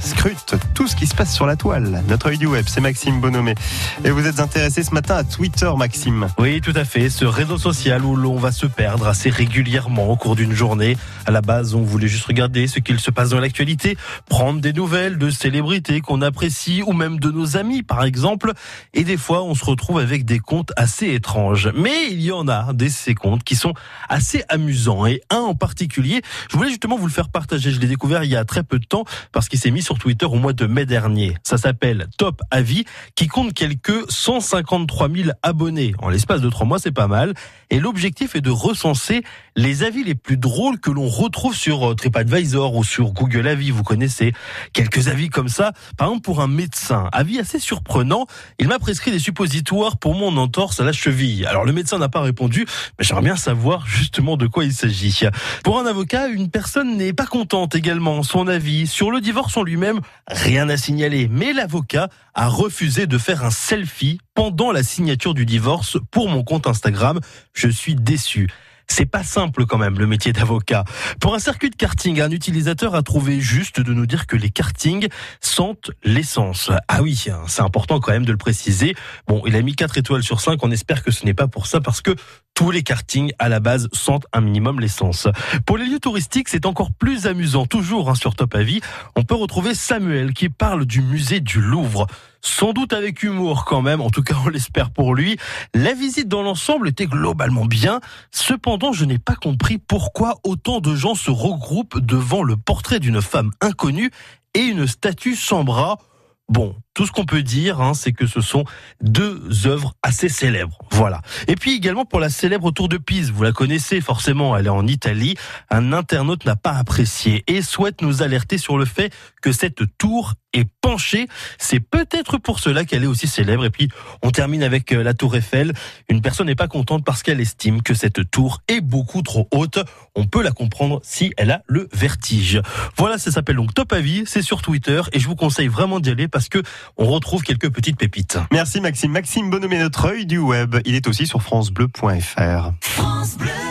scrute ce qui se passe sur la toile. Notre œil du web, c'est Maxime Bonomé. Et vous êtes intéressé ce matin à Twitter, Maxime Oui, tout à fait. Ce réseau social où l'on va se perdre assez régulièrement au cours d'une journée. À la base, on voulait juste regarder ce qu'il se passe dans l'actualité, prendre des nouvelles de célébrités qu'on apprécie ou même de nos amis, par exemple. Et des fois, on se retrouve avec des comptes assez étranges. Mais il y en a des ces comptes qui sont assez amusants. Et un en particulier, je voulais justement vous le faire partager. Je l'ai découvert il y a très peu de temps parce qu'il s'est mis sur Twitter au mois de mai dernier. Ça s'appelle Top Avis, qui compte quelques 153 000 abonnés. En l'espace de trois mois, c'est pas mal. Et l'objectif est de recenser les avis les plus drôles que l'on retrouve sur euh, TripAdvisor ou sur Google Avis. Vous connaissez quelques avis comme ça. Par exemple, pour un médecin, avis assez surprenant. Il m'a prescrit des suppositoires pour mon entorse à la cheville. Alors le médecin n'a pas répondu, mais j'aimerais bien savoir justement de quoi il s'agit. Pour un avocat, une personne n'est pas contente également. Son avis sur le divorce en lui-même, rien à signaler. Mais l'avocat a refusé de faire un selfie pendant la signature du divorce pour mon compte Instagram. Je suis déçu. C'est pas simple quand même le métier d'avocat. Pour un circuit de karting, un utilisateur a trouvé juste de nous dire que les kartings sentent l'essence. Ah oui, c'est important quand même de le préciser. Bon, il a mis 4 étoiles sur 5, on espère que ce n'est pas pour ça parce que tous les kartings à la base sentent un minimum l'essence. Pour les lieux touristiques, c'est encore plus amusant. Toujours hein, sur Top Avis, on peut retrouver Samuel qui parle du musée du Louvre sans doute avec humour quand même, en tout cas on l'espère pour lui. La visite dans l'ensemble était globalement bien, cependant je n'ai pas compris pourquoi autant de gens se regroupent devant le portrait d'une femme inconnue et une statue sans bras. Bon, tout ce qu'on peut dire, hein, c'est que ce sont deux œuvres assez célèbres. Voilà. Et puis également pour la célèbre tour de Pise, vous la connaissez forcément, elle est en Italie. Un internaute n'a pas apprécié et souhaite nous alerter sur le fait que cette tour est penchée. C'est peut-être pour cela qu'elle est aussi célèbre. Et puis on termine avec euh, la tour Eiffel. Une personne n'est pas contente parce qu'elle estime que cette tour est beaucoup trop haute. On peut la comprendre si elle a le vertige. Voilà, ça s'appelle donc Top Avis, c'est sur Twitter et je vous conseille vraiment d'y aller parce que on retrouve quelques petites pépites. Merci Maxime. Maxime Bonhomme notre œil du web. Il est aussi sur francebleu.fr. France Bleu.